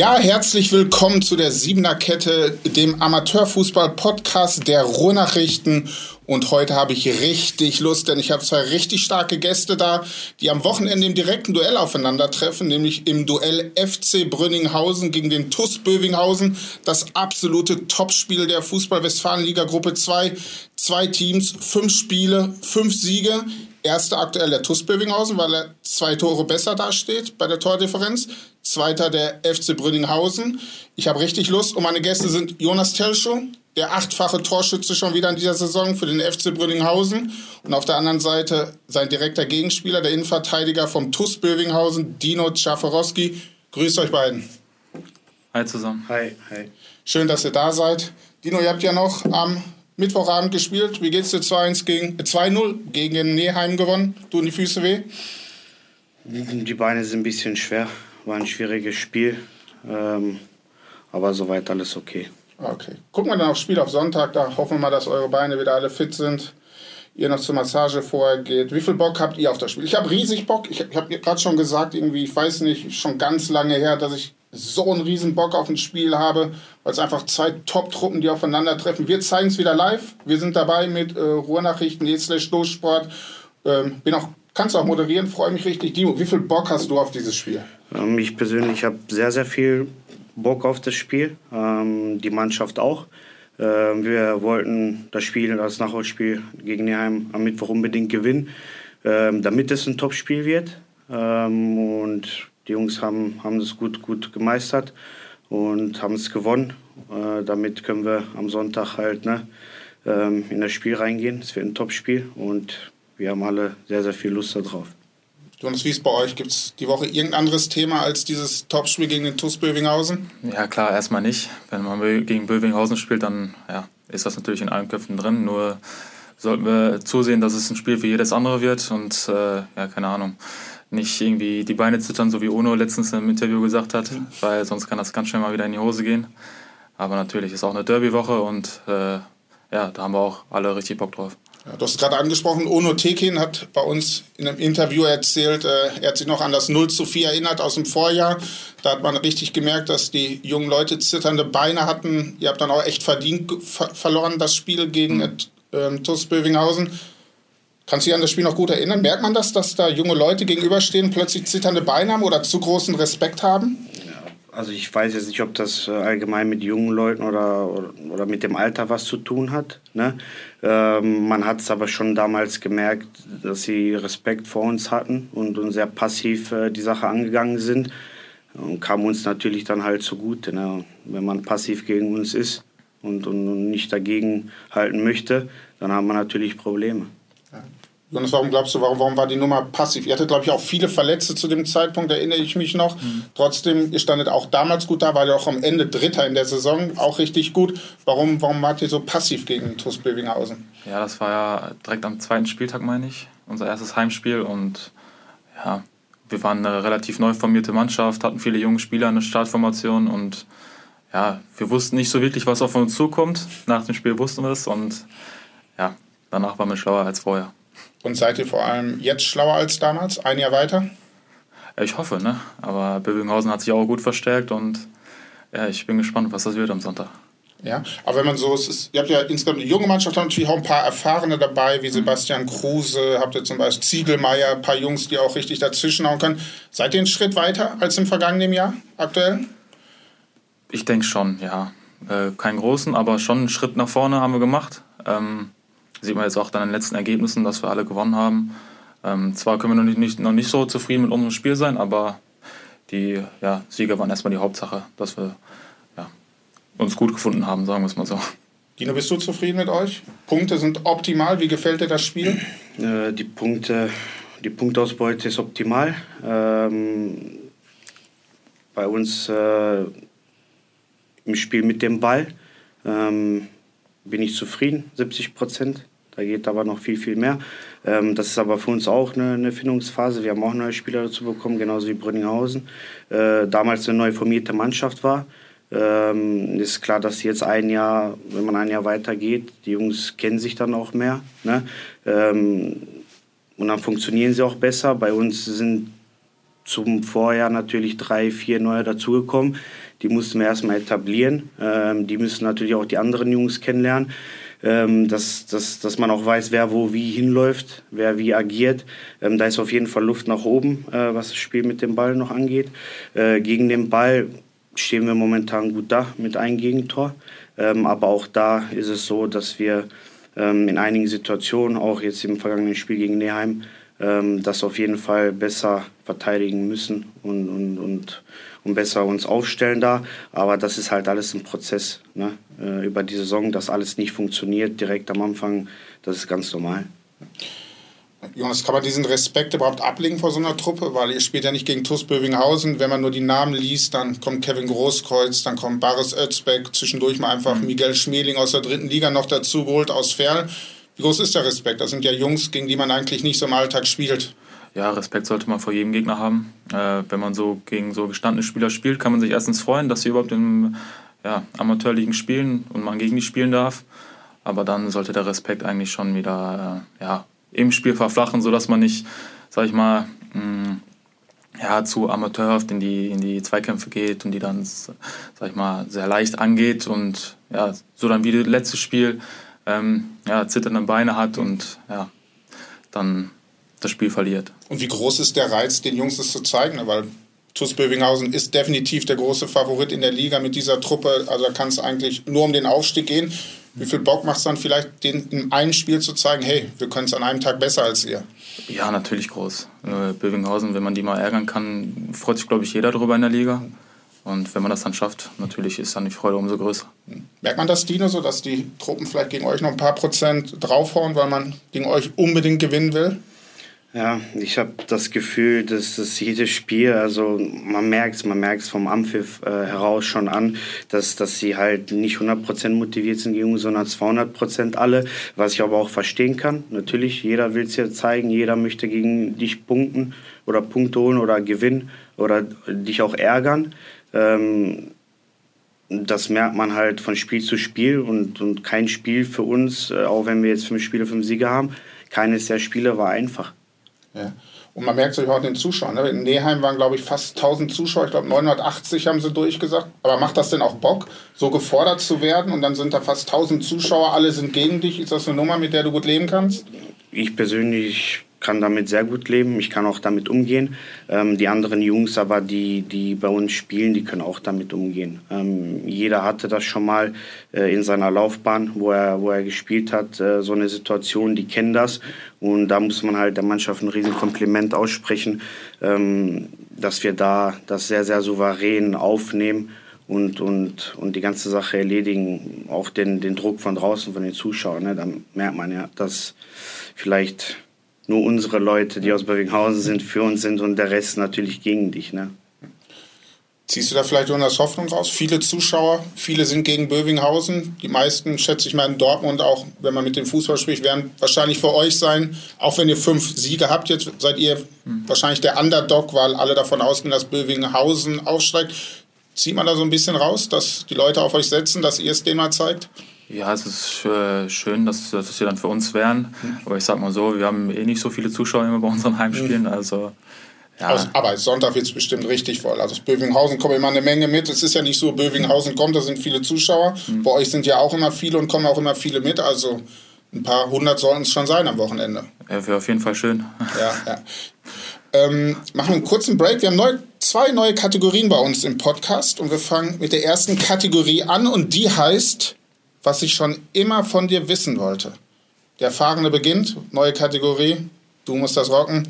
Ja, herzlich willkommen zu der Siebener Kette, dem Amateurfußball-Podcast der Ruhrnachrichten. Und heute habe ich richtig Lust, denn ich habe zwei richtig starke Gäste da, die am Wochenende im direkten Duell aufeinandertreffen, nämlich im Duell FC Brünninghausen gegen den TUS Bövinghausen. Das absolute Topspiel der Fußball-Westfalen-Liga Gruppe 2. Zwei Teams, fünf Spiele, fünf Siege. Erster aktuell der TuS Bövinghausen, weil er zwei Tore besser dasteht bei der Tordifferenz. Zweiter der FC Brünninghausen. Ich habe richtig Lust und meine Gäste sind Jonas Telschow, der achtfache Torschütze schon wieder in dieser Saison für den FC Brünninghausen. Und auf der anderen Seite sein direkter Gegenspieler, der Innenverteidiger vom TuS Bövinghausen, Dino Czaforowski. Grüßt euch beiden. Hi zusammen. Hi, hi. Schön, dass ihr da seid. Dino, ihr habt ja noch am Mittwochabend gespielt. Wie geht's dir? 2-1 gegen 2-0 gegen Neheim gewonnen. Tun die Füße weh? Die Beine sind ein bisschen schwer. War ein schwieriges Spiel. Ähm, aber soweit alles okay. Okay. Gucken wir dann aufs Spiel auf Sonntag. Da hoffen wir mal, dass eure Beine wieder alle fit sind. Ihr noch zur Massage vorher geht. Wie viel Bock habt ihr auf das Spiel? Ich habe riesig Bock. Ich, ich habe gerade schon gesagt, irgendwie, ich weiß nicht, schon ganz lange her, dass ich so einen riesen Bock auf ein Spiel habe, weil es einfach zwei Top-Truppen, die aufeinandertreffen. Wir zeigen es wieder live. Wir sind dabei mit äh, Ruhrnachrichten, slash Durchsport. Ähm, bin auch, kannst auch moderieren, freue mich richtig. Dimo, wie viel Bock hast du auf dieses Spiel? Ähm, ich persönlich habe sehr, sehr viel Bock auf das Spiel. Ähm, die Mannschaft auch. Ähm, wir wollten das Spiel, das Nachholspiel gegen Neheim am Mittwoch unbedingt gewinnen, ähm, damit es ein Top-Spiel wird. Ähm, und die Jungs haben, haben das gut, gut gemeistert und haben es gewonnen. Äh, damit können wir am Sonntag halt ne, ähm, in das Spiel reingehen. Es wird ein Top-Spiel und wir haben alle sehr, sehr viel Lust darauf. Jonas, wie ist bei euch? Gibt es die Woche irgendein anderes Thema als dieses Topspiel gegen den TuS Bövinghausen? Ja, klar, erstmal nicht. Wenn man gegen Bövinghausen spielt, dann ja, ist das natürlich in allen Köpfen drin. Nur sollten wir zusehen, dass es ein Spiel für jedes andere wird und äh, ja, keine Ahnung nicht irgendwie die Beine zittern, so wie Ono letztens im Interview gesagt hat, mhm. weil sonst kann das ganz schnell mal wieder in die Hose gehen. Aber natürlich ist auch eine Derby-Woche und äh, ja, da haben wir auch alle richtig Bock drauf. Ja, du hast gerade angesprochen, Ono Tekin hat bei uns in einem Interview erzählt, äh, er hat sich noch an das 0 zu 4 erinnert aus dem Vorjahr. Da hat man richtig gemerkt, dass die jungen Leute zitternde Beine hatten. Ihr habt dann auch echt verdient ver verloren, das Spiel gegen mhm. äh, TuS Bövinghausen. Kannst du dich an das Spiel noch gut erinnern? Merkt man das, dass da junge Leute gegenüberstehen, plötzlich zitternde Beine haben oder zu großen Respekt haben? Also ich weiß jetzt nicht, ob das äh, allgemein mit jungen Leuten oder, oder, mit dem Alter was zu tun hat. Ne? Ähm, man hat es aber schon damals gemerkt, dass sie Respekt vor uns hatten und, und sehr passiv äh, die Sache angegangen sind. Und kam uns natürlich dann halt zugute. Ne? Wenn man passiv gegen uns ist und, und, und nicht dagegen halten möchte, dann haben wir natürlich Probleme. Jonas, warum glaubst du, warum, warum war die Nummer passiv? Ihr hattet, glaube ich, auch viele Verletzte zu dem Zeitpunkt, erinnere ich mich noch. Mhm. Trotzdem, ihr standet auch damals gut da, war ja auch am Ende Dritter in der Saison, auch richtig gut. Warum, warum wart ihr so passiv gegen TuS Bövinghausen? Ja, das war ja direkt am zweiten Spieltag, meine ich, unser erstes Heimspiel und ja, wir waren eine relativ neu formierte Mannschaft, hatten viele junge Spieler in der Startformation und ja, wir wussten nicht so wirklich, was auf uns zukommt. Nach dem Spiel wussten wir es und ja, danach waren wir schlauer als vorher. Und seid ihr vor allem jetzt schlauer als damals, ein Jahr weiter? Ich hoffe, ne? Aber Bövinghausen hat sich auch gut verstärkt und ja, ich bin gespannt, was das wird am Sonntag. Ja, aber wenn man so, es ist, ihr habt ja insgesamt eine junge Mannschaft, habt natürlich auch ein paar Erfahrene dabei, wie mhm. Sebastian Kruse, habt ihr zum Beispiel Ziegelmeier, ein paar Jungs, die auch richtig dazwischenhauen können. Seid ihr einen Schritt weiter als im vergangenen Jahr aktuell? Ich denke schon, ja. Äh, keinen großen, aber schon einen Schritt nach vorne haben wir gemacht. Ähm, Sieht man jetzt auch dann in den letzten Ergebnissen, dass wir alle gewonnen haben. Ähm, zwar können wir noch nicht, noch nicht so zufrieden mit unserem Spiel sein, aber die ja, Sieger waren erstmal die Hauptsache, dass wir ja, uns gut gefunden haben, sagen wir es mal so. Dino, bist du zufrieden mit euch? Punkte sind optimal. Wie gefällt dir das Spiel? Äh, die, Punkte, die Punktausbeute ist optimal. Ähm, bei uns äh, im Spiel mit dem Ball ähm, bin ich zufrieden, 70 Prozent. Da geht aber noch viel, viel mehr. Ähm, das ist aber für uns auch eine, eine Findungsphase. Wir haben auch neue Spieler dazu bekommen, genauso wie Brünninghausen. Äh, damals eine neu formierte Mannschaft war. Ähm, ist klar, dass jetzt ein Jahr, wenn man ein Jahr weitergeht, die Jungs kennen sich dann auch mehr. Ne? Ähm, und dann funktionieren sie auch besser. Bei uns sind zum Vorjahr natürlich drei, vier neue dazugekommen. Die mussten wir erstmal etablieren. Ähm, die müssen natürlich auch die anderen Jungs kennenlernen. Ähm, dass, dass, dass man auch weiß, wer wo wie hinläuft, wer wie agiert. Ähm, da ist auf jeden Fall Luft nach oben, äh, was das Spiel mit dem Ball noch angeht. Äh, gegen den Ball stehen wir momentan gut da mit einem Gegentor. Ähm, aber auch da ist es so, dass wir ähm, in einigen Situationen, auch jetzt im vergangenen Spiel gegen Neheim, ähm, das auf jeden Fall besser verteidigen müssen und, und, und, und besser uns aufstellen da. Aber das ist halt alles ein Prozess ne? Äh, über die Saison, dass alles nicht funktioniert direkt am Anfang. Das ist ganz normal. Jonas, kann man diesen Respekt überhaupt ablegen vor so einer Truppe? Weil ihr spielt ja nicht gegen TuS Bövinghausen. Wenn man nur die Namen liest, dann kommt Kevin Großkreuz, dann kommt Baris Özbeck, zwischendurch mal einfach mhm. Miguel Schmeling aus der dritten Liga noch dazu geholt aus Ferl. Wie groß ist der Respekt? Das sind ja Jungs, gegen die man eigentlich nicht so im Alltag spielt. Ja, Respekt sollte man vor jedem Gegner haben. Äh, wenn man so gegen so gestandene Spieler spielt, kann man sich erstens freuen, dass sie überhaupt im ja, Amateurligen spielen und man gegen die spielen darf. Aber dann sollte der Respekt eigentlich schon wieder äh, ja, im Spiel verflachen, sodass man nicht, sag ich mal, mh, mm, ja, zu amateurhaft in die, in die Zweikämpfe geht und die dann, sag ich mal, sehr leicht angeht und ja, so dann wie das letzte Spiel ähm, ja, zitternde Beine hat und ja, dann das Spiel verliert. Und wie groß ist der Reiz, den Jungs das zu zeigen? Weil TuS Bövinghausen ist definitiv der große Favorit in der Liga mit dieser Truppe. Also da kann es eigentlich nur um den Aufstieg gehen. Wie viel Bock macht es dann vielleicht, den in einem Spiel zu zeigen, hey, wir können es an einem Tag besser als ihr? Ja, natürlich groß. Äh, Bövinghausen, wenn man die mal ärgern kann, freut sich, glaube ich, jeder darüber in der Liga. Und wenn man das dann schafft, natürlich ist dann die Freude umso größer. Merkt man das, Dino, so dass die Truppen vielleicht gegen euch noch ein paar Prozent draufhauen, weil man gegen euch unbedingt gewinnen will? Ja, ich habe das Gefühl, dass das jedes Spiel, also man merkt es, man merkt es vom Ampfiff äh, heraus schon an, dass, dass sie halt nicht 100% motiviert sind gegen uns, sondern 200% alle, was ich aber auch verstehen kann. Natürlich, jeder will es ja zeigen, jeder möchte gegen dich punkten oder Punkte holen oder gewinnen oder dich auch ärgern. Ähm, das merkt man halt von Spiel zu Spiel und, und kein Spiel für uns, äh, auch wenn wir jetzt fünf Spiele, fünf Siege haben, keines der Spiele war einfach. Ja. Und man merkt es auch den Zuschauern. Ne? In Neheim waren, glaube ich, fast 1000 Zuschauer. Ich glaube, 980 haben sie durchgesagt. Aber macht das denn auch Bock, so gefordert zu werden? Und dann sind da fast 1000 Zuschauer, alle sind gegen dich. Ist das eine Nummer, mit der du gut leben kannst? Ich persönlich kann damit sehr gut leben. Ich kann auch damit umgehen. Ähm, die anderen Jungs aber, die, die bei uns spielen, die können auch damit umgehen. Ähm, jeder hatte das schon mal äh, in seiner Laufbahn, wo er, wo er gespielt hat, äh, so eine Situation, die kennen das. Und da muss man halt der Mannschaft ein riesen Kompliment aussprechen, ähm, dass wir da das sehr, sehr souverän aufnehmen und, und, und die ganze Sache erledigen. Auch den, den Druck von draußen, von den Zuschauern. Ne? Da merkt man ja, dass vielleicht nur unsere Leute, die aus Bövinghausen sind, für uns sind und der Rest natürlich gegen dich. Ne? Ziehst du da vielleicht Jonas Hoffnung raus? Viele Zuschauer, viele sind gegen Bövinghausen. Die meisten, schätze ich mal, in Dortmund auch, wenn man mit dem Fußball spricht, werden wahrscheinlich für euch sein. Auch wenn ihr fünf Siege habt, jetzt seid ihr wahrscheinlich der Underdog, weil alle davon ausgehen, dass Bövinghausen aufsteigt. Zieht man da so ein bisschen raus, dass die Leute auf euch setzen, dass ihr es denen mal zeigt? Ja, es ist äh, schön, dass, dass sie dann für uns wären. Mhm. Aber ich sag mal so, wir haben eh nicht so viele Zuschauer immer bei unseren Heimspielen. Mhm. Also, ja. aber Sonntag wird es bestimmt richtig voll. Also aus Bövinghausen kommt immer eine Menge mit. Es ist ja nicht so, Bövinghausen kommt, da sind viele Zuschauer. Mhm. Bei euch sind ja auch immer viele und kommen auch immer viele mit. Also ein paar hundert sollten es schon sein am Wochenende. Ja, wäre auf jeden Fall schön. Ja, ja. Ähm, machen wir einen kurzen Break. Wir haben neu, zwei neue Kategorien bei uns im Podcast und wir fangen mit der ersten Kategorie an und die heißt was ich schon immer von dir wissen wollte. Der Erfahrene beginnt, neue Kategorie, du musst das rocken.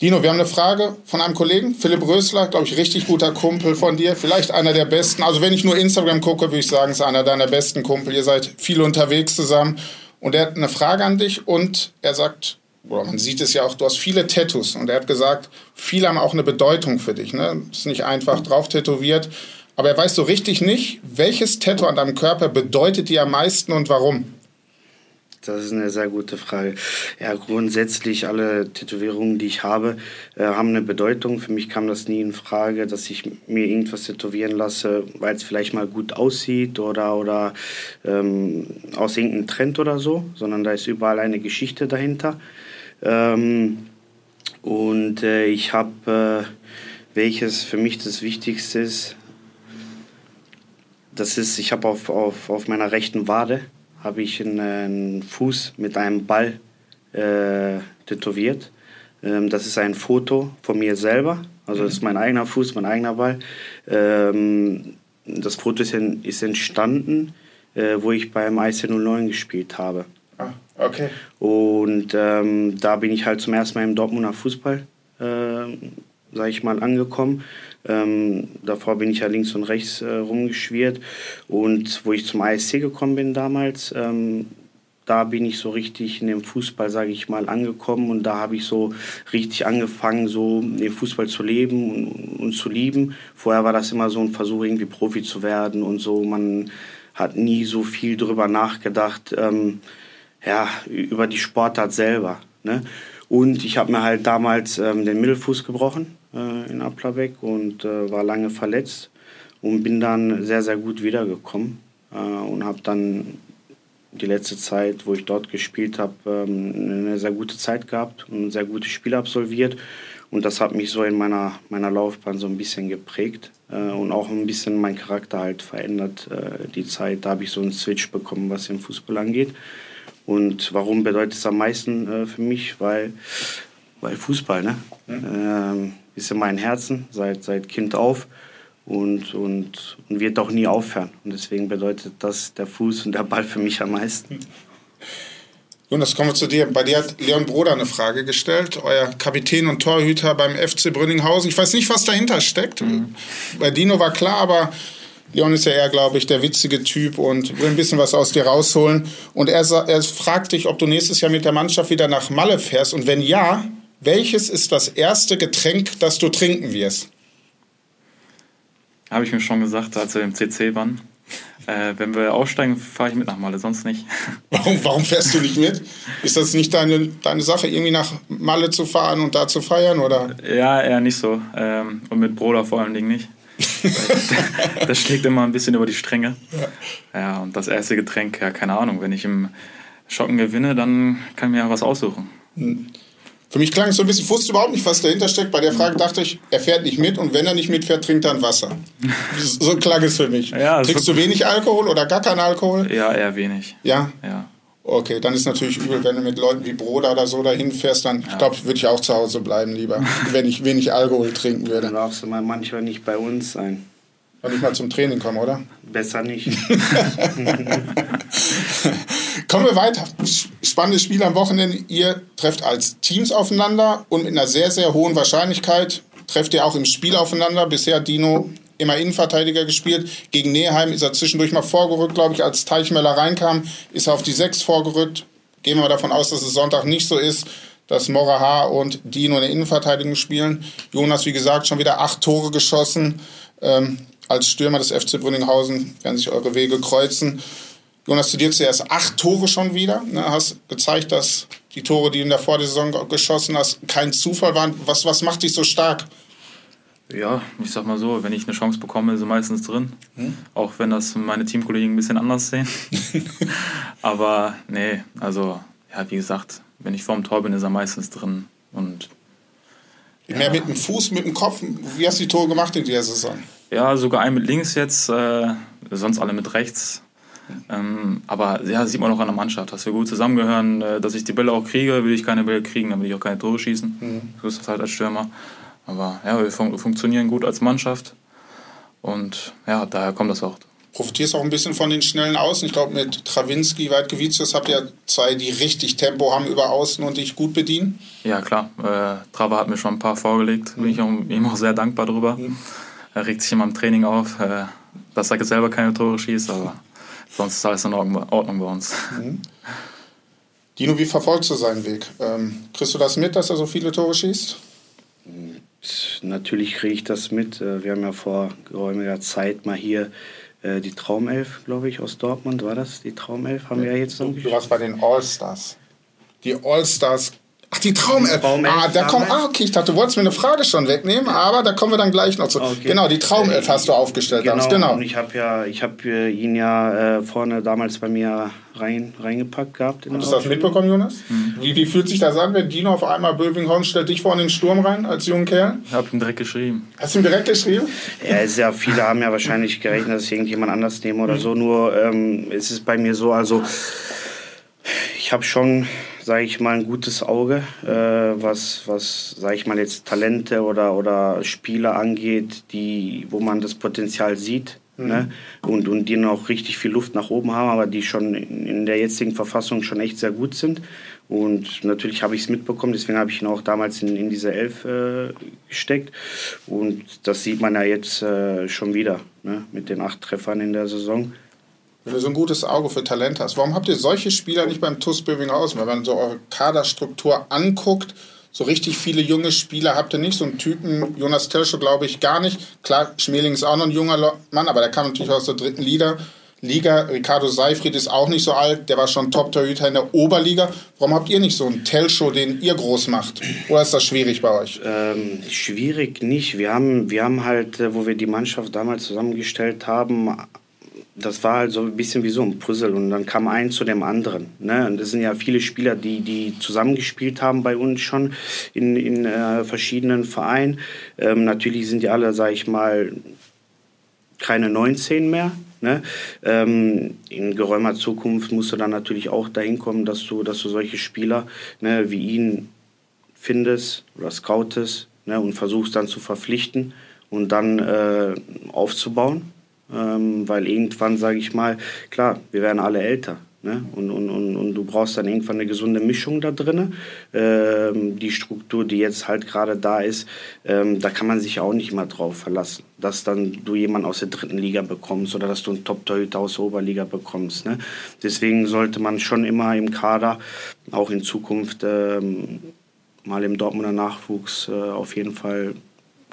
Dino, wir haben eine Frage von einem Kollegen, Philipp Rösler, glaube ich, richtig guter Kumpel von dir, vielleicht einer der besten. Also wenn ich nur Instagram gucke, würde ich sagen, ist einer deiner besten Kumpel. Ihr seid viel unterwegs zusammen. Und er hat eine Frage an dich und er sagt, oder man sieht es ja auch, du hast viele Tattoos. Und er hat gesagt, viele haben auch eine Bedeutung für dich. Ne? Ist nicht einfach drauf tätowiert. Aber er weiß so richtig nicht, welches Tattoo an deinem Körper bedeutet dir am meisten und warum. Das ist eine sehr gute Frage. Ja, grundsätzlich alle Tätowierungen, die ich habe, äh, haben eine Bedeutung. Für mich kam das nie in Frage, dass ich mir irgendwas tätowieren lasse, weil es vielleicht mal gut aussieht oder, oder ähm, aus irgendeinem Trend oder so, sondern da ist überall eine Geschichte dahinter. Ähm, und äh, ich habe, äh, welches für mich das Wichtigste ist, das ist, ich habe auf, auf, auf meiner rechten Wade habe ich einen Fuß mit einem Ball äh, tätowiert. Ähm, das ist ein Foto von mir selber. Also das ist mein eigener Fuß, mein eigener Ball. Ähm, das Foto ist, in, ist entstanden, äh, wo ich beim IC09 gespielt habe. Ah, okay. Und ähm, da bin ich halt zum ersten Mal im Dortmunder Fußball, äh, sag ich mal, angekommen. Ähm, davor bin ich ja links und rechts äh, rumgeschwirrt. Und wo ich zum ASC gekommen bin damals, ähm, da bin ich so richtig in dem Fußball, sage ich mal, angekommen. Und da habe ich so richtig angefangen, so den Fußball zu leben und, und, zu lieben. Vorher war das immer so ein Versuch, irgendwie Profi zu werden und so. Man hat nie so viel drüber nachgedacht, ähm, ja, über die Sportart selber. Ne? Und ich habe mir halt damals ähm, den Mittelfuß gebrochen äh, in Applerbeck und äh, war lange verletzt und bin dann sehr, sehr gut wiedergekommen äh, und habe dann die letzte Zeit, wo ich dort gespielt habe, ähm, eine sehr gute Zeit gehabt und ein sehr gutes Spiel absolviert. Und das hat mich so in meiner, meiner Laufbahn so ein bisschen geprägt äh, und auch ein bisschen mein Charakter halt verändert. Äh, die Zeit, da habe ich so einen Switch bekommen, was den Fußball angeht. Und warum bedeutet es am meisten äh, für mich? Weil, weil Fußball, ne? Mhm. Ähm, ist in meinem Herzen seit, seit Kind auf und, und, und wird auch nie aufhören. Und deswegen bedeutet das der Fuß und der Ball für mich am meisten. Jonas, kommen wir zu dir. Bei dir hat Leon Broder eine Frage gestellt, euer Kapitän und Torhüter beim FC Brünninghausen. Ich weiß nicht, was dahinter steckt. Mhm. Bei Dino war klar, aber Leon ist ja eher, glaube ich, der witzige Typ und will ein bisschen was aus dir rausholen. Und er, er fragt dich, ob du nächstes Jahr mit der Mannschaft wieder nach Malle fährst. Und wenn ja, welches ist das erste Getränk, das du trinken wirst? Habe ich mir schon gesagt, als wir im CC waren. Äh, wenn wir aussteigen, fahre ich mit nach Malle, sonst nicht. Warum, warum fährst du nicht mit? Ist das nicht deine, deine Sache, irgendwie nach Malle zu fahren und da zu feiern? Oder? Ja, eher nicht so. Ähm, und mit Bruder vor allen Dingen nicht. das schlägt immer ein bisschen über die Stränge. Ja. ja, und das erste Getränk, ja, keine Ahnung. Wenn ich im Schocken gewinne, dann kann ich mir ja was aussuchen. Hm. Für mich klang es so ein bisschen, ich wusste überhaupt nicht, was dahinter steckt. Bei der Frage dachte ich, er fährt nicht mit und wenn er nicht mitfährt, trinkt er ein Wasser. So klang es für mich. Ja, Trinkst du wenig Alkohol oder gar keinen Alkohol? Ja, eher wenig. Ja? Ja. Okay, dann ist natürlich übel, wenn du mit Leuten wie Broder oder so dahin fährst, dann, ja. ich glaube, würde ich auch zu Hause bleiben lieber, wenn ich wenig Alkohol trinken würde. Dann darfst du mal manchmal nicht bei uns sein. Und nicht mal zum Training kommen, oder? Besser nicht. Kommen wir weiter. Spannendes Spiel am Wochenende. Ihr trefft als Teams aufeinander und mit einer sehr, sehr hohen Wahrscheinlichkeit trefft ihr auch im Spiel aufeinander. Bisher hat Dino immer Innenverteidiger gespielt. Gegen Neheim ist er zwischendurch mal vorgerückt, glaube ich. Als Teichmöller reinkam, ist er auf die 6 vorgerückt. Gehen wir mal davon aus, dass es Sonntag nicht so ist, dass Moraha und Dino in der Innenverteidigung spielen. Jonas, wie gesagt, schon wieder acht Tore geschossen. Ähm, als Stürmer des FC Brünninghausen werden sich eure Wege kreuzen. Jonas, du dir zuerst acht Tore schon wieder. Ne, hast gezeigt, dass die Tore, die du in der Vorsaison geschossen hast, kein Zufall waren. Was, was macht dich so stark? Ja, ich sag mal so, wenn ich eine Chance bekomme, ist sie meistens drin. Hm? Auch wenn das meine Teamkollegen ein bisschen anders sehen. Aber nee, also, ja, wie gesagt, wenn ich vorm Tor bin, ist er meistens drin. Und ja. Mehr mit dem Fuß, mit dem Kopf. Wie hast du die Tore gemacht in dieser Saison? Ja, sogar ein mit links jetzt, äh, sonst alle mit rechts. Ähm, aber ja, sieht man auch an der Mannschaft, dass wir gut zusammengehören, äh, dass ich die Bälle auch kriege, will ich keine Bälle kriegen, dann will ich auch keine Tore schießen. Mhm. So ist das halt als Stürmer. Aber ja, wir fun funktionieren gut als Mannschaft und ja, daher kommt das auch profitierst auch ein bisschen von den schnellen Außen. Ich glaube, mit Trawinski, Weidgewitius habt ihr zwei, die richtig Tempo haben über Außen und dich gut bedienen. Ja, klar. Äh, Trava hat mir schon ein paar vorgelegt. Bin ich auch, ihm auch sehr dankbar darüber. Mhm. Er regt sich immer im Training auf, äh, dass er selber keine Tore schießt, aber sonst ist alles in Ordnung bei uns. Mhm. Dino, wie verfolgst du seinen Weg? Ähm, kriegst du das mit, dass er so viele Tore schießt? Natürlich kriege ich das mit. Äh, wir haben ja vor geräumiger Zeit mal hier äh, die Traumelf, glaube ich, aus Dortmund war das. Die Traumelf haben wir ja jetzt noch. Du, du warst bei den All-Stars. Die All-Stars Ach, die Traumelf. Traumelf ah, da kommt, ah, okay, ich dachte, du wolltest mir eine Frage schon wegnehmen, aber da kommen wir dann gleich noch zu. Okay. Genau, die Traumelf hast du aufgestellt. Genau, genau. Und ich habe ja, ich habe ihn ja äh, vorne damals bei mir rein, reingepackt gehabt. Hast du das mitbekommen, Jonas? Mhm. Wie, wie fühlt sich das an, wenn Dino auf einmal Bövinghorn stellt dich vorne in den Sturm rein als jungen Kerl? Ich habe ihm direkt geschrieben. Hast du ihm direkt geschrieben? Ja, ist ja, viele haben ja wahrscheinlich gerechnet, dass ich irgendjemand anders nehme oder mhm. so. Nur ähm, es ist bei mir so, also ich habe schon sage ich mal, ein gutes Auge, äh, was, was sage ich mal, jetzt Talente oder, oder Spieler angeht, die, wo man das Potenzial sieht. Mhm. Ne? Und, und die noch richtig viel Luft nach oben haben, aber die schon in der jetzigen Verfassung schon echt sehr gut sind. Und natürlich habe ich es mitbekommen, deswegen habe ich ihn auch damals in, in diese Elf äh, gesteckt. Und das sieht man ja jetzt äh, schon wieder ne? mit den acht Treffern in der Saison. Wenn du so ein gutes Auge für Talent hast, warum habt ihr solche Spieler nicht beim TuS Bövinghausen? Weil man so eure Kaderstruktur anguckt, so richtig viele junge Spieler habt ihr nicht. So einen Typen, Jonas Telschow glaube ich gar nicht. Klar, Schmeling ist auch noch ein junger Mann, aber der kam natürlich aus der dritten Liga. Liga. Ricardo Seifried ist auch nicht so alt, der war schon Top-Torhüter in der Oberliga. Warum habt ihr nicht so einen Telshow, den ihr groß macht? Oder ist das schwierig bei euch? Ähm, schwierig nicht. Wir haben, wir haben halt, äh, wo wir die Mannschaft damals zusammengestellt haben, das war halt so ein bisschen wie so ein Puzzle und dann kam ein zu dem anderen. Ne? Und das sind ja viele Spieler, die, die zusammengespielt haben bei uns schon in, in äh, verschiedenen Vereinen. Ähm, natürlich sind die alle, sag ich mal, keine 19 mehr. Ne? Ähm, in geräumer Zukunft musst du dann natürlich auch dahin kommen, dass du, dass du solche Spieler ne, wie ihn findest oder scoutest ne, und versuchst dann zu verpflichten und dann äh, aufzubauen ähm, weil irgendwann, sage ich mal, klar, wir werden alle älter. Ne? Und, und, und, und du brauchst dann irgendwann eine gesunde Mischung da drin. Ähm, die Struktur, die jetzt halt gerade da ist, ähm, da kann man sich auch nicht mal drauf verlassen, dass dann du jemanden aus der dritten Liga bekommst oder dass du einen Top-Torhüter aus der Oberliga bekommst. Ne? Deswegen sollte man schon immer im Kader, auch in Zukunft, ähm, mal im Dortmunder Nachwuchs äh, auf jeden Fall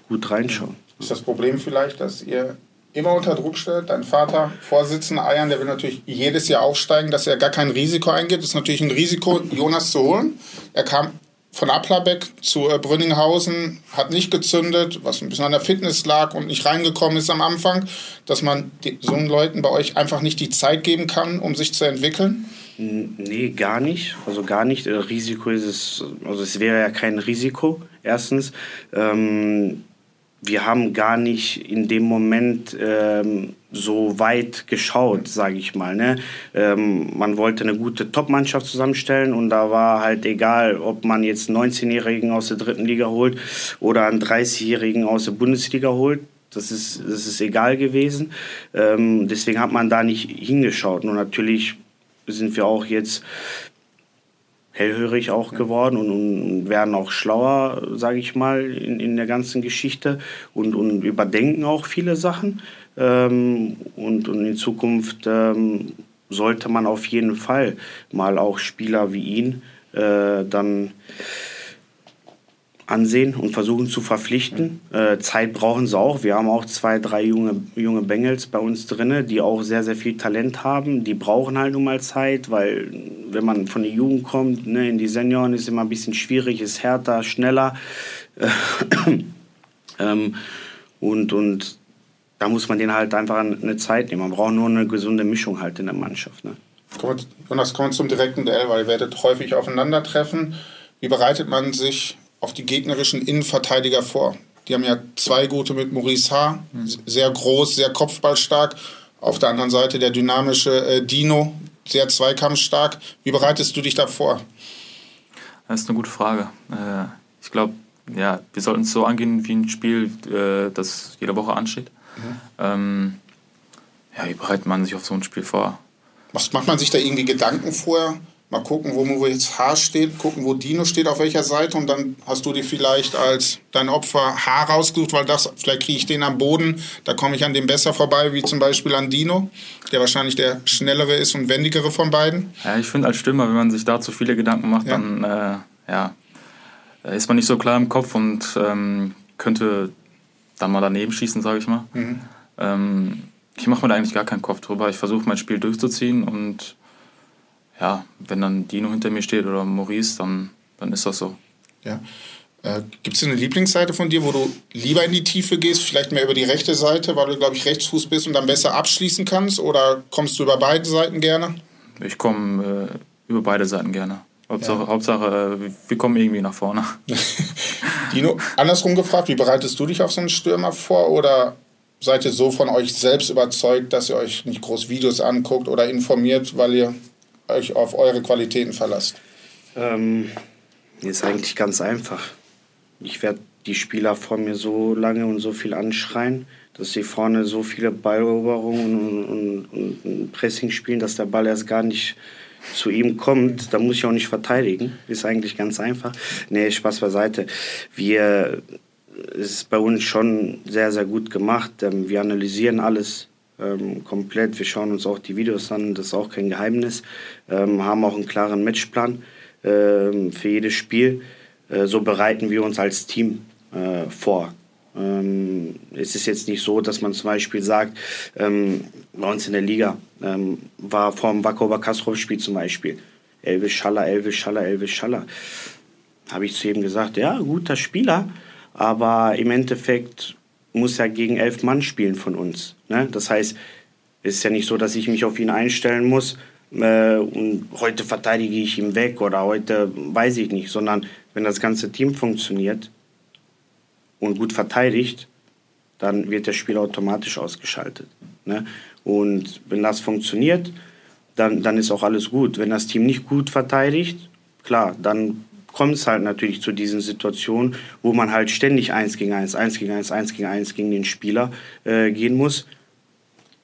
gut reinschauen. Ist das Problem vielleicht, dass ihr immer unter Druck stellt. Dein Vater, Vorsitzender Eiern, der will natürlich jedes Jahr aufsteigen, dass er gar kein Risiko eingeht. Das ist natürlich ein Risiko, Jonas zu holen. Er kam von Applerbeck zu äh, Brünninghausen, hat nicht gezündet, was ein bisschen an der Fitness lag und nicht reingekommen ist am Anfang, dass man so Leuten bei euch einfach nicht die Zeit geben kann, um sich zu entwickeln? Nee, gar nicht. Also gar nicht. Äh, Risiko ist es, also es wäre ja kein Risiko, erstens. Ähm, wir haben gar nicht in dem Moment ähm, so weit geschaut, sage ich mal. Ne? Ähm, man wollte eine gute Top-Mannschaft zusammenstellen und da war halt egal, ob man jetzt einen 19-Jährigen aus der dritten Liga holt oder einen 30-Jährigen aus der Bundesliga holt. Das ist, das ist egal gewesen. Ähm, deswegen hat man da nicht hingeschaut. Und natürlich sind wir auch jetzt hellhörig auch geworden und, und werden auch schlauer, sage ich mal, in, in der ganzen Geschichte und, und überdenken auch viele Sachen. Ähm, und, und in Zukunft ähm, sollte man auf jeden Fall mal auch Spieler wie ihn äh, dann ansehen und versuchen zu verpflichten. Äh, Zeit brauchen sie auch. Wir haben auch zwei, drei junge, junge Bengels bei uns drin, die auch sehr, sehr viel Talent haben. Die brauchen halt nun mal Zeit, weil wenn man von der Jugend kommt, ne, in die Senioren ist immer ein bisschen schwierig, ist härter, schneller. ähm, und, und da muss man denen halt einfach eine Zeit nehmen. Man braucht nur eine gesunde Mischung halt in der Mannschaft. Ne? Jonas, kommen wir zum direkten Duell, weil ihr werdet häufig aufeinandertreffen. Wie bereitet man sich auf die gegnerischen Innenverteidiger vor. Die haben ja zwei gute mit Maurice H., sehr groß, sehr kopfballstark. Auf der anderen Seite der dynamische äh, Dino, sehr zweikampfstark. Wie bereitest du dich da vor? Das ist eine gute Frage. Äh, ich glaube, ja, wir sollten es so angehen wie ein Spiel, äh, das jede Woche ansteht. Mhm. Ähm, ja, wie bereitet man sich auf so ein Spiel vor? macht man sich da irgendwie Gedanken vorher? Mal gucken, wo jetzt H steht, gucken, wo Dino steht, auf welcher Seite und dann hast du dir vielleicht als dein Opfer H rausgesucht, weil das, vielleicht kriege ich den am Boden, da komme ich an dem besser vorbei, wie zum Beispiel an Dino, der wahrscheinlich der schnellere ist und wendigere von beiden. Ja, ich finde als Stürmer, wenn man sich da zu viele Gedanken macht, ja. dann äh, ja, ist man nicht so klar im Kopf und ähm, könnte dann mal daneben schießen, sage ich mal. Mhm. Ähm, ich mache mir da eigentlich gar keinen Kopf drüber. Ich versuche mein Spiel durchzuziehen und ja, wenn dann Dino hinter mir steht oder Maurice, dann, dann ist das so. Ja. Äh, Gibt es eine Lieblingsseite von dir, wo du lieber in die Tiefe gehst, vielleicht mehr über die rechte Seite, weil du, glaube ich, Rechtsfuß bist und dann besser abschließen kannst? Oder kommst du über beide Seiten gerne? Ich komme äh, über beide Seiten gerne. Hauptsache, ja. Hauptsache äh, wir kommen irgendwie nach vorne. Dino, andersrum gefragt, wie bereitest du dich auf so einen Stürmer vor? Oder seid ihr so von euch selbst überzeugt, dass ihr euch nicht groß Videos anguckt oder informiert, weil ihr euch auf eure Qualitäten verlasst? Ähm, ist eigentlich ganz einfach. Ich werde die Spieler vor mir so lange und so viel anschreien, dass sie vorne so viele Balleroberungen und, und, und Pressing spielen, dass der Ball erst gar nicht zu ihm kommt, da muss ich auch nicht verteidigen. Ist eigentlich ganz einfach. Nee, Spaß beiseite. Wir, es ist bei uns schon sehr, sehr gut gemacht. Ähm, wir analysieren alles ähm, komplett. Wir schauen uns auch die Videos an, das ist auch kein Geheimnis. Ähm, haben auch einen klaren Matchplan ähm, für jedes Spiel. Äh, so bereiten wir uns als Team äh, vor. Ähm, es ist jetzt nicht so, dass man zum Beispiel sagt, ähm, bei uns in der Liga ähm, war vor dem Wacker Kastrop-Spiel zum Beispiel Elvis Schaller, Elvis Schaller, Elvis Schaller. Habe ich zu ihm gesagt, ja, guter Spieler, aber im Endeffekt muss er gegen elf Mann spielen von uns. Ne? Das heißt, es ist ja nicht so, dass ich mich auf ihn einstellen muss äh, und heute verteidige ich ihn weg oder heute weiß ich nicht, sondern wenn das ganze Team funktioniert, und gut verteidigt, dann wird das Spiel automatisch ausgeschaltet. Ne? Und wenn das funktioniert, dann, dann ist auch alles gut. Wenn das Team nicht gut verteidigt, klar, dann kommt es halt natürlich zu diesen Situationen, wo man halt ständig eins gegen eins, eins gegen eins, eins gegen eins gegen den Spieler äh, gehen muss.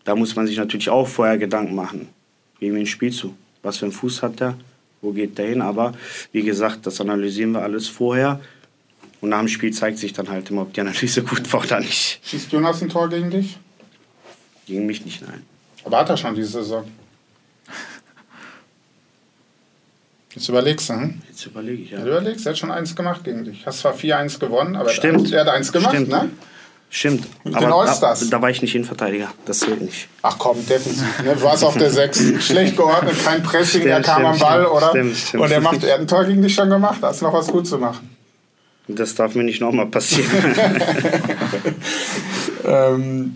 Da muss man sich natürlich auch vorher Gedanken machen. Gegen wen spielst du? Was für einen Fuß hat der? Wo geht der hin? Aber wie gesagt, das analysieren wir alles vorher. Und nach dem Spiel zeigt sich dann halt immer, ob die Analyse gut war oder nicht. Schießt Jonas ein Tor gegen dich? Gegen mich nicht, nein. Aber hat er schon diese Saison? Jetzt überlegst du, hm? Jetzt überlege ich, ja. Du überlegst, er hat schon eins gemacht gegen dich. Hast zwar 4-1 gewonnen, aber Stimmt. er hat eins gemacht, Stimmt. ne? Stimmt. Mit aber den Allstars. Da, da war ich nicht Innenverteidiger. Das zählt nicht. Ach komm, defensiv. Ne? Du warst auf der 6. Schlecht geordnet, kein Pressing, Stimmt, er kam stimmt, am Ball, stimmt. oder? Stimmt, stimmt. Und er, macht, er hat ein Tor gegen dich schon gemacht. Da ist noch was gut zu machen. Das darf mir nicht nochmal passieren. Ähm,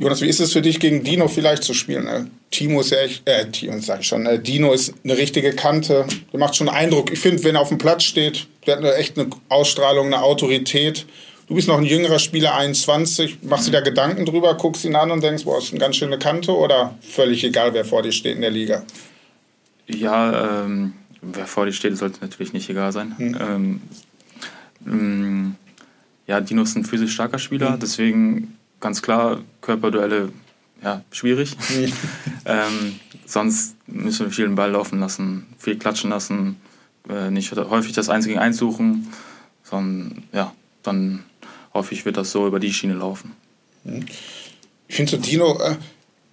Jonas, wie ist es für dich, gegen Dino vielleicht zu spielen? Äh, Timo ist ja echt, äh, Timo sag ich schon, äh, Dino ist eine richtige Kante. Der macht schon Eindruck. Ich finde, wenn er auf dem Platz steht, der hat eine, echt eine Ausstrahlung, eine Autorität. Du bist noch ein jüngerer Spieler, 21. Machst du da Gedanken drüber, guckst ihn an und denkst, boah, ist eine ganz schöne Kante oder völlig egal, wer vor dir steht in der Liga? Ja, ähm, wer vor dir steht, sollte natürlich nicht egal sein. Hm. Ähm, ähm, ja, Dino ist ein physisch starker Spieler, Hm. deswegen ganz klar Körperduelle ja, schwierig. ähm, sonst müssen wir viel den Ball laufen lassen, viel klatschen lassen, äh, nicht häufig das Eins gegen Eins suchen, sondern ja, dann hoffe ich, wird das so über die Schiene laufen. Ich finde so, Dino äh,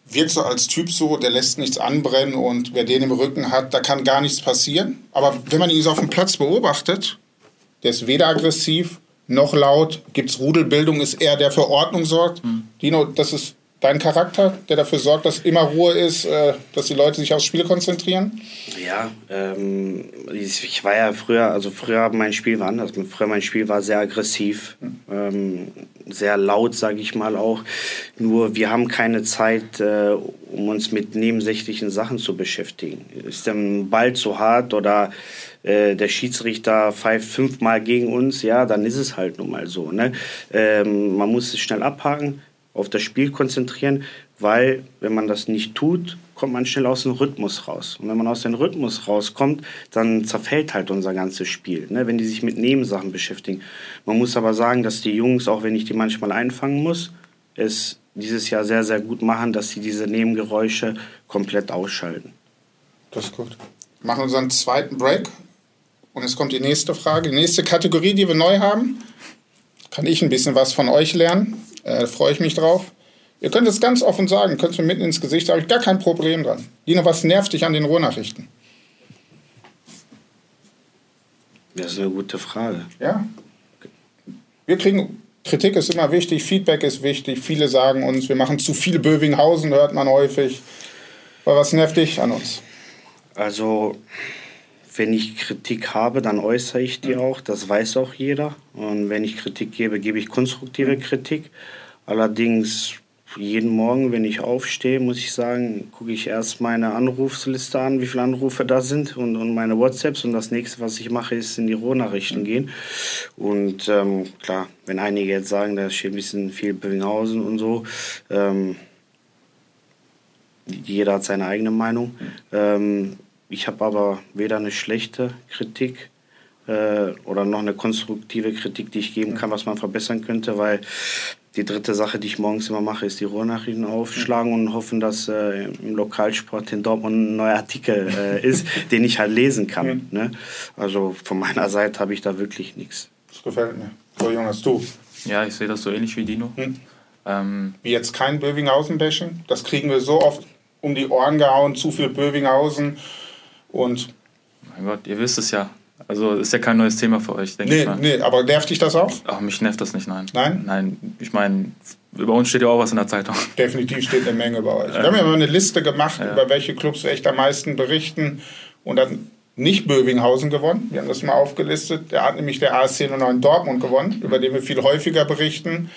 wirkt so als Typ so, der lässt nichts anbrennen und wer den im Rücken hat, da kann gar nichts passieren. Aber wenn man ihn so auf dem Platz beobachtet, der ist weder aggressiv noch laut, gibt es Rudelbildung, ist er, der für Ordnung sorgt. Dino, das ist dein Charakter, der dafür sorgt, dass immer Ruhe ist, äh, dass die Leute sich aufs Spiel konzentrieren? Ja, ähm, ich war ja früher, also früher mein Spiel war anders. Früher mein Spiel war sehr aggressiv, ähm, sehr laut, sage ich mal auch. Nur wir haben keine Zeit, äh, um uns mit nebensächlichen Sachen zu beschäftigen. Ist der Ball zu hart oder äh, der Schiedsrichter pfeift fünfmal gegen uns, ja, dann ist es halt nun mal so. Ne? Ähm, man muss es schnell abhaken auf das Spiel konzentrieren, weil wenn man das nicht tut, kommt man schnell aus dem Rhythmus raus. Und wenn man aus dem Rhythmus rauskommt, dann zerfällt halt unser ganzes Spiel, ne? wenn die sich mit Nebensachen beschäftigen. Man muss aber sagen, dass die Jungs, auch wenn ich die manchmal einfangen muss, es dieses Jahr sehr, sehr gut machen, dass sie diese Nebengeräusche komplett ausschalten. Das ist gut. Wir machen unseren zweiten Break und jetzt kommt die nächste Frage. Die nächste Kategorie, die wir neu haben, kann ich ein bisschen was von euch lernen. Äh, freue ich mich drauf. Ihr könnt es ganz offen sagen, könnt es mir mitten ins Gesicht, da habe ich gar kein Problem dran. Dino, was nervt dich an den Ruhrnachrichten? Das ist eine gute Frage. Ja. Wir kriegen Kritik ist immer wichtig, Feedback ist wichtig. Viele sagen uns, wir machen zu viel Bövinghausen, hört man häufig. Aber was nervt dich an uns? Also, wenn ich Kritik habe, dann äußere ich die auch. Das weiß auch jeder. Und wenn ich Kritik gebe, gebe ich konstruktive Kritik. Allerdings jeden Morgen, wenn ich aufstehe, muss ich sagen, gucke ich erst meine Anrufsliste an, wie viele Anrufe da sind und, und meine WhatsApps. Und das nächste, was ich mache, ist in die Rohnachrichten gehen. Und ähm, klar, wenn einige jetzt sagen, da steht ein bisschen viel Bellinghausen und so, ähm, jeder hat seine eigene Meinung. Ähm, ich habe aber weder eine schlechte Kritik äh, oder noch eine konstruktive Kritik, die ich geben kann, was man verbessern könnte, weil die dritte Sache, die ich morgens immer mache, ist die Ruhrnachrichten aufschlagen und hoffen, dass äh, im Lokalsport in Dortmund ein neuer Artikel äh, ist, den ich halt lesen kann. Mhm. Ne? Also von meiner Seite habe ich da wirklich nichts. Das gefällt mir. So, Jonas, du? Ja, ich sehe das so ähnlich wie Dino. Hm. Ähm, wie jetzt kein Bövinghausen-Bashing. Das kriegen wir so oft um die Ohren gehauen, zu viel Bövinghausen und... Mein Gott, ihr wisst es ja. Also ist ja kein neues Thema für euch, denke nee, ich mal. Nee, aber nervt dich das auch? Ach, mich nervt das nicht, nein. Nein? Nein, ich meine, über uns steht ja auch was in der Zeitung. Definitiv steht eine Menge bei euch. Wir haben ja mal eine Liste gemacht, ja. über welche Clubs wir echt am meisten berichten und dann nicht Bövinghausen gewonnen. Wir haben das mal aufgelistet. Der hat nämlich der ASC 09 Dortmund gewonnen, über den wir viel häufiger berichten.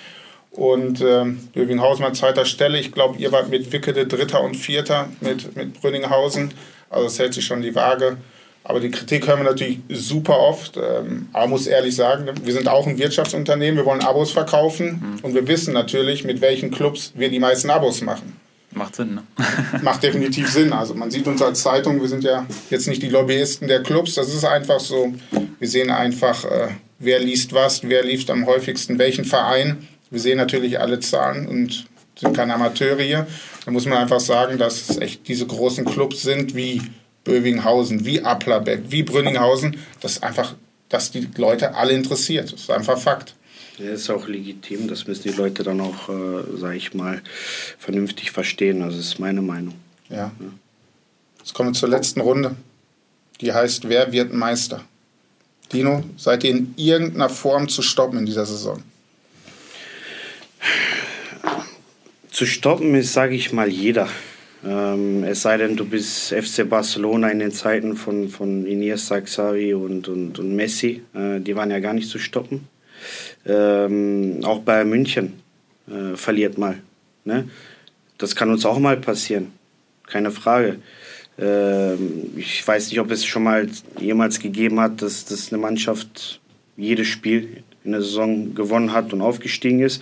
Und ähm, Bövinghausen an zweiter Stelle. Ich glaube, ihr wart mit Wickede Dritter und Vierter mit, mit Brünninghausen. Also es hält sich schon die Waage. Aber die Kritik hören wir natürlich super oft. Ähm, aber muss ehrlich sagen, wir sind auch ein Wirtschaftsunternehmen, wir wollen Abos verkaufen mhm. und wir wissen natürlich, mit welchen Clubs wir die meisten Abos machen. Macht Sinn, ne? Macht definitiv Sinn. Also man sieht uns als Zeitung, wir sind ja jetzt nicht die Lobbyisten der Clubs, das ist einfach so. Wir sehen einfach, äh, wer liest was, wer liest am häufigsten welchen Verein. Wir sehen natürlich alle Zahlen und sind keine Amateure hier. Da muss man einfach sagen, dass es echt diese großen Clubs sind wie Bövinghausen, wie Applerbeck, wie Brünninghausen, das einfach, dass die Leute alle interessiert. Das ist einfach Fakt. Ja, ist auch legitim, das müssen die Leute dann auch, äh, sage ich mal, vernünftig verstehen. Also, das ist meine Meinung. Ja. ja. Jetzt kommen wir zur letzten Runde. Die heißt, wer wird Meister? Dino, seid ihr in irgendeiner Form zu stoppen in dieser Saison? Zu stoppen ist, sage ich mal, jeder. Ähm, es sei denn, du bist FC Barcelona in den Zeiten von, von Iniesta, Xavi und, und, und Messi. Äh, die waren ja gar nicht zu stoppen. Ähm, auch bei München äh, verliert mal. Ne? Das kann uns auch mal passieren. Keine Frage. Ähm, ich weiß nicht, ob es schon mal jemals gegeben hat, dass, dass eine Mannschaft jedes Spiel in der Saison gewonnen hat und aufgestiegen ist.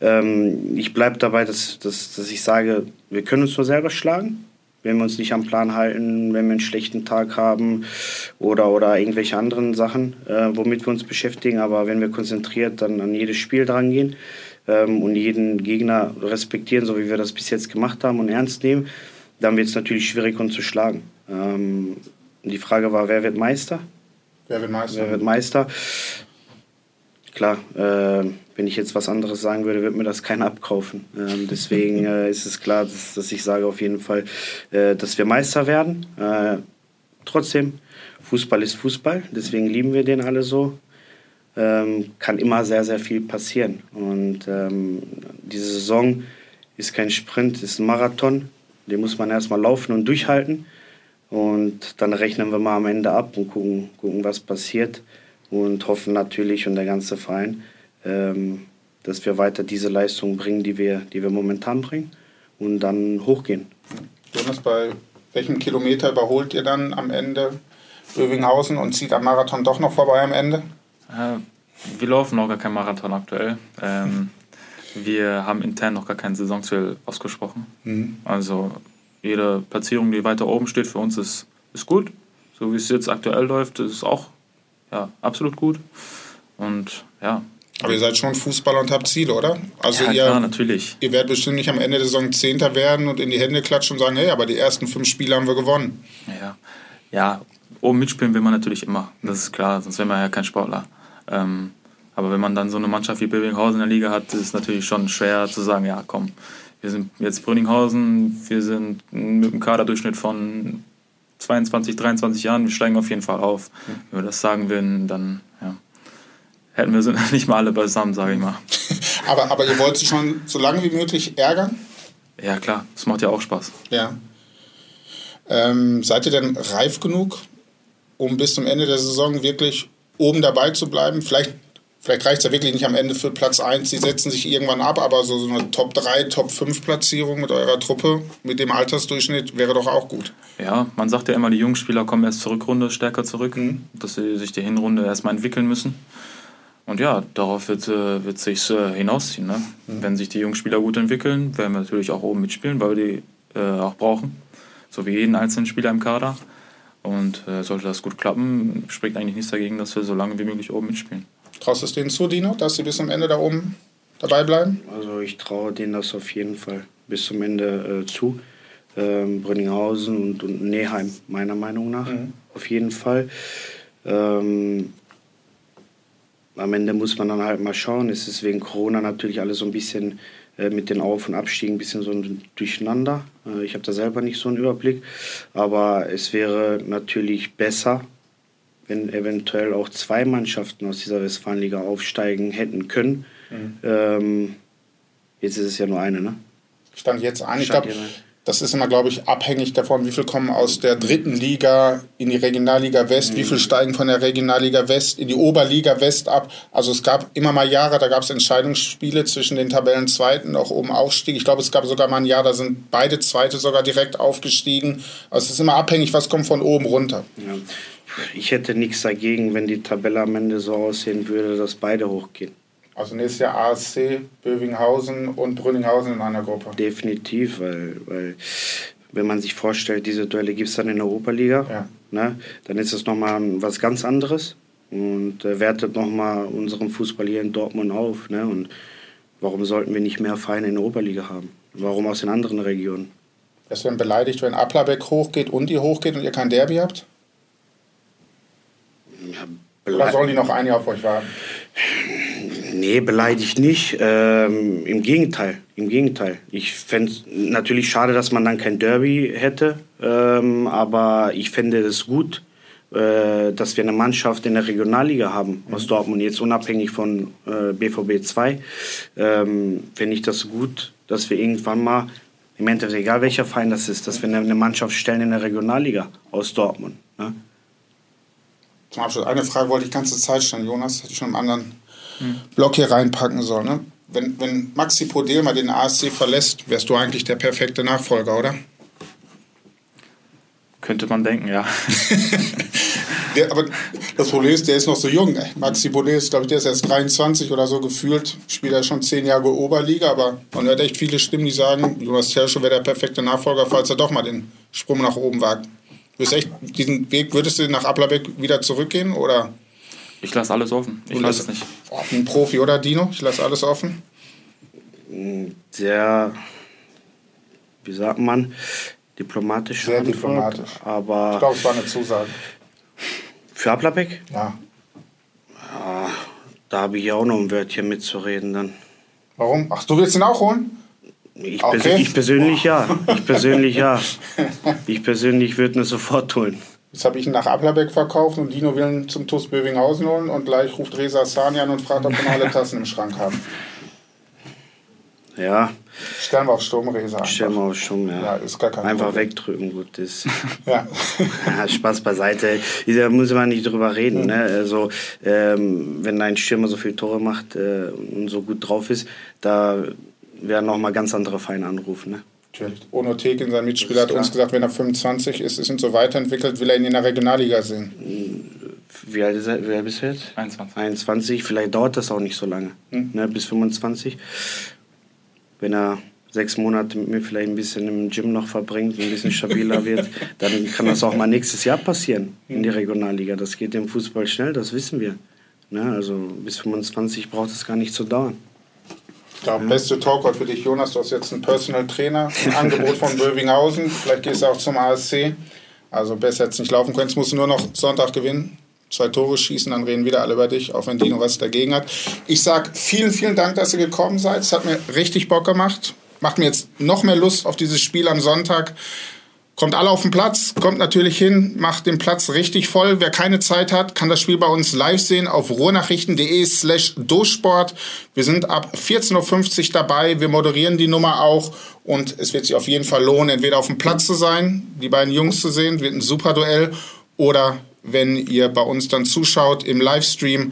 Ähm, ich bleibe dabei, dass, dass, dass ich sage, wir können uns nur selber schlagen, wenn wir uns nicht am Plan halten, wenn wir einen schlechten Tag haben oder, oder irgendwelche anderen Sachen, äh, womit wir uns beschäftigen. Aber wenn wir konzentriert dann an jedes Spiel drangehen ähm, und jeden Gegner respektieren, so wie wir das bis jetzt gemacht haben und ernst nehmen, dann wird es natürlich schwierig, uns zu schlagen. Ähm, die Frage war, wer wird Meister? Wer wird Meister? Wer wird Meister? Klar, äh, wenn ich jetzt was anderes sagen würde, würde mir das keiner abkaufen. Ähm, deswegen äh, ist es klar, dass, dass, ich sage auf jeden Fall, äh, dass wir Meister werden. Äh, trotzdem, Fußball ist Fußball, deswegen lieben wir den alle so. Ähm, kann immer sehr, sehr viel passieren. Und ähm, diese Saison ist kein Sprint, ist ein Marathon. Den muss man erstmal laufen und durchhalten. Und dann rechnen wir mal am Ende ab und gucken, gucken was passiert und hoffen natürlich und der ganze Verein, ähm, dass wir weiter diese Leistung bringen, die wir, die wir momentan bringen und dann hochgehen. Jonas, bei welchem Kilometer überholt ihr dann am Ende Bövinghausen und zieht am Marathon doch noch vorbei am Ende? Äh, wir laufen noch gar kein Marathon aktuell. Ähm, wir haben intern noch gar kein Saisonziel ausgesprochen. Mhm. Also jede Platzierung, die weiter oben steht, für uns ist, ist gut. So wie es jetzt aktuell läuft, ist es auch ja, absolut gut. Und ja. Aber ihr seid schon Fußballer und habt Ziele, oder? Also ja, ihr, klar, natürlich. Ihr werdet bestimmt nicht am Ende der Saison Zehnter werden und in die Hände klatschen und sagen, hey, aber die ersten fünf Spiele haben wir gewonnen. Ja, ja oben mitspielen will man natürlich immer. Das ist klar, sonst wäre man ja kein Sportler. Ähm, aber wenn man dann so eine Mannschaft wie Bövinghausen in der Liga hat, ist es natürlich schon schwer zu sagen, ja komm, wir sind jetzt Brünninghausen, wir sind mit einem Kaderdurchschnitt von 22, 23 Jahren, wir steigen auf jeden Fall auf. Wenn wir das sagen würden, dann ja, hätten wir sie nicht mal alle beisammen, sage ich mal. aber, aber ihr wollt sie schon so lange wie möglich ärgern? Ja, klar. Das macht ja auch Spaß. Ja. Ähm, seid ihr denn reif genug, um bis zum Ende der Saison wirklich oben dabei zu bleiben? Vielleicht, vielleicht reicht es ja wirklich nicht am Ende für Platz 1. Sie setzen sich irgendwann ab, aber so, so eine Top 3, Top 5 Platzierung mit eurer Truppe, mit dem Altersdurchschnitt, wäre doch auch gut. Ja, man sagt ja immer, die Jungspieler kommen erst zur Rückrunde stärker zurück, mhm. dass sie sich die Hinrunde erstmal entwickeln müssen. Und ja, darauf wird, äh, wird sich äh, hinausziehen. Ne? Mhm. Wenn sich die Jungspieler gut entwickeln, werden wir natürlich auch oben mitspielen, weil wir die äh, auch brauchen. So wie jeden einzelnen Spieler im Kader. Und äh, sollte das gut klappen, spricht eigentlich nichts dagegen, dass wir so lange wie möglich oben mitspielen. Traust du es denen zu, Dino, dass sie bis zum Ende da oben dabei bleiben? Also ich traue denen das auf jeden Fall bis zum Ende äh, zu. Ähm, Brünninghausen und, und Neheim, meiner Meinung nach. Mhm. Auf jeden Fall. Ähm, am Ende muss man dann halt mal schauen. Es ist wegen Corona natürlich alles so ein bisschen äh, mit den Auf- und Abstiegen ein bisschen so ein Durcheinander. Äh, ich habe da selber nicht so einen Überblick. Aber es wäre natürlich besser, wenn eventuell auch zwei Mannschaften aus dieser Westfalenliga aufsteigen hätten können. Mhm. Ähm, jetzt ist es ja nur eine, ne? Stand jetzt ein. Ich glaube, das ist immer, glaube ich, abhängig davon, wie viel kommen aus der dritten Liga in die Regionalliga West, mhm. wie viel steigen von der Regionalliga West in die Oberliga West ab. Also es gab immer mal Jahre, da gab es Entscheidungsspiele zwischen den Tabellenzweiten, auch oben Aufstieg. Ich glaube, es gab sogar mal ein Jahr, da sind beide Zweite sogar direkt aufgestiegen. Also es ist immer abhängig, was kommt von oben runter. Ja. Ich hätte nichts dagegen, wenn die Tabelle am Ende so aussehen würde, dass beide hochgehen. Also nächstes Jahr ASC, Bövinghausen und Brünninghausen in einer Gruppe. Definitiv, weil, weil wenn man sich vorstellt, diese Duelle gibt es dann in der Oberliga, ja. ne, dann ist es nochmal was ganz anderes und äh, wertet nochmal unseren Fußball hier in Dortmund auf. Ne, und warum sollten wir nicht mehr Vereine in der Oberliga haben? Warum aus den anderen Regionen? Es werden beleidigt, wenn Applerbeck hochgeht und die hochgeht und ihr kein Derby habt? Ja, Oder sollen die noch ein Jahr auf euch warten? Nee, beleidigt nicht. Ähm, Im Gegenteil. Im Gegenteil. Ich fände es natürlich schade, dass man dann kein Derby hätte. Ähm, aber ich fände es gut, äh, dass wir eine Mannschaft in der Regionalliga haben aus Dortmund, jetzt unabhängig von äh, BVB 2. Ähm, fände ich das gut, dass wir irgendwann mal, im Endeffekt egal welcher Verein das ist, dass wir eine, eine Mannschaft stellen in der Regionalliga aus Dortmund. Ne? Zum Abschluss, eine Frage wollte ich die ganze Zeit stellen, Jonas, hatte ich schon im anderen Block hier reinpacken soll. Ne? Wenn, wenn Maxi Podel mal den ASC verlässt, wärst du eigentlich der perfekte Nachfolger, oder? Könnte man denken, ja. der, aber das Problem ist, der ist noch so jung. Maxi Podel ist, glaube ich, der ist erst 23 oder so gefühlt. Spielt er schon zehn Jahre Oberliga, aber man hört echt viele Stimmen, die sagen, Jonas Tersche wäre der perfekte Nachfolger, falls er doch mal den Sprung nach oben wagt. Echt, diesen Weg würdest du nach Applerbeck wieder zurückgehen oder? Ich lasse alles offen. Ich weiß es nicht. Ein Profi, oder Dino? Ich lasse alles offen. Sehr, wie sagt man, diplomatisch. Sehr Antwort, diplomatisch. Aber ich glaube, es war eine Zusage. Für Aplabeck? Ja. ja da habe ich auch noch ein Wörtchen mitzureden dann. Warum? Ach, du willst ihn auch holen? Ich, okay. persönlich, ich persönlich ja. Ich persönlich ja. Ich persönlich würde ihn sofort holen. Jetzt habe ich ihn nach Ablerbeck verkauft und Dino will ihn zum TuS Bövinghausen holen und gleich ruft Reza Sani an und fragt, ob wir noch alle Tassen im Schrank haben. Ja. Stellen wir auf Sturm, Reza. Stellen wir auf Sturm, ja. ja ist gar kein einfach Problem. wegdrücken, gut ist. ja. ja. Spaß beiseite. Da muss man nicht drüber reden. Mhm. Ne? Also, ähm, wenn ein Stürmer so viele Tore macht äh, und so gut drauf ist, da werden noch mal ganz andere Feinde anrufen. Ne? Natürlich. Ono Tekin, sein Mitspieler, hat uns gesagt, wenn er 25 ist, ist und so weiterentwickelt, will er ihn in der Regionalliga sehen. Wie alt, ist er, wie alt bist du jetzt? 21. 21, vielleicht dauert das auch nicht so lange, hm. ne, bis 25. Wenn er sechs Monate mit mir vielleicht ein bisschen im Gym noch verbringt, ein bisschen stabiler wird, dann kann das auch mal nächstes Jahr passieren in der Regionalliga. Das geht im Fußball schnell, das wissen wir. Ne, also bis 25 braucht es gar nicht zu dauern. Ja, beste Talkwort für dich, Jonas. Du hast jetzt einen Personal Trainer, ein Angebot von Bövinghausen. Vielleicht gehst du auch zum ASC. Also besser jetzt nicht laufen können. Jetzt musst du nur noch Sonntag gewinnen. Zwei Tore schießen, dann reden wieder alle über dich, auch wenn Dino was dagegen hat. Ich sage vielen, vielen Dank, dass ihr gekommen seid. Es hat mir richtig Bock gemacht. Macht mir jetzt noch mehr Lust auf dieses Spiel am Sonntag Kommt alle auf den Platz, kommt natürlich hin, macht den Platz richtig voll. Wer keine Zeit hat, kann das Spiel bei uns live sehen auf ruhrnachrichten.de slash dosport. Wir sind ab 14.50 Uhr dabei, wir moderieren die Nummer auch und es wird sich auf jeden Fall lohnen, entweder auf dem Platz zu sein, die beiden Jungs zu sehen, wird ein super Duell, oder wenn ihr bei uns dann zuschaut im Livestream,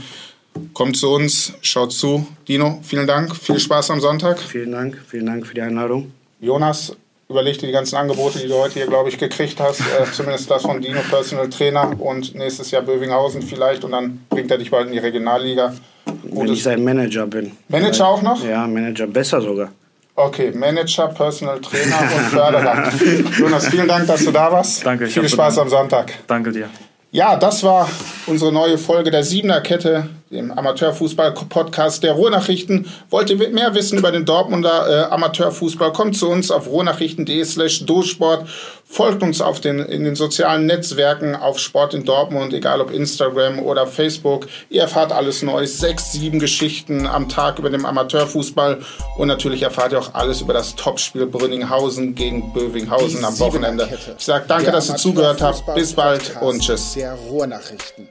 kommt zu uns, schaut zu. Dino, vielen Dank, viel Spaß am Sonntag. Vielen Dank, vielen Dank für die Einladung. Jonas, überleg dir die ganzen Angebote, die du heute hier, glaube ich, gekriegt hast. Äh, zumindest das von Dino, Personal Trainer und nächstes Jahr Bövinghausen vielleicht und dann bringt er dich bald in die Regionalliga. Gutes Wenn ich sein Manager bin. Manager auch noch? Ja, Manager, besser sogar. Okay, Manager, Personal Trainer und Förderer. Jonas, vielen Dank, dass du da warst. Danke. Viel Spaß am Sonntag. Danke dir. Ja, das war unsere neue Folge der Siebener Kette, dem Amateurfußball-Podcast der Ruhrnachrichten. Wollt ihr mehr wissen über den Dortmunder äh, Amateurfußball, kommt zu uns auf ruhrnachrichten.de slash dosport. Folgt uns auf den, in den sozialen Netzwerken auf Sport in Dortmund, egal ob Instagram oder Facebook. Ihr erfahrt alles Neues, sechs, sieben Geschichten am Tag über den Amateurfußball und natürlich erfahrt ihr auch alles über das Topspiel Brünninghausen gegen Bövinghausen am Wochenende. Ich sage danke, dass ihr zugehört habt. Bis bald und tschüss. Der Ruhrnachrichten.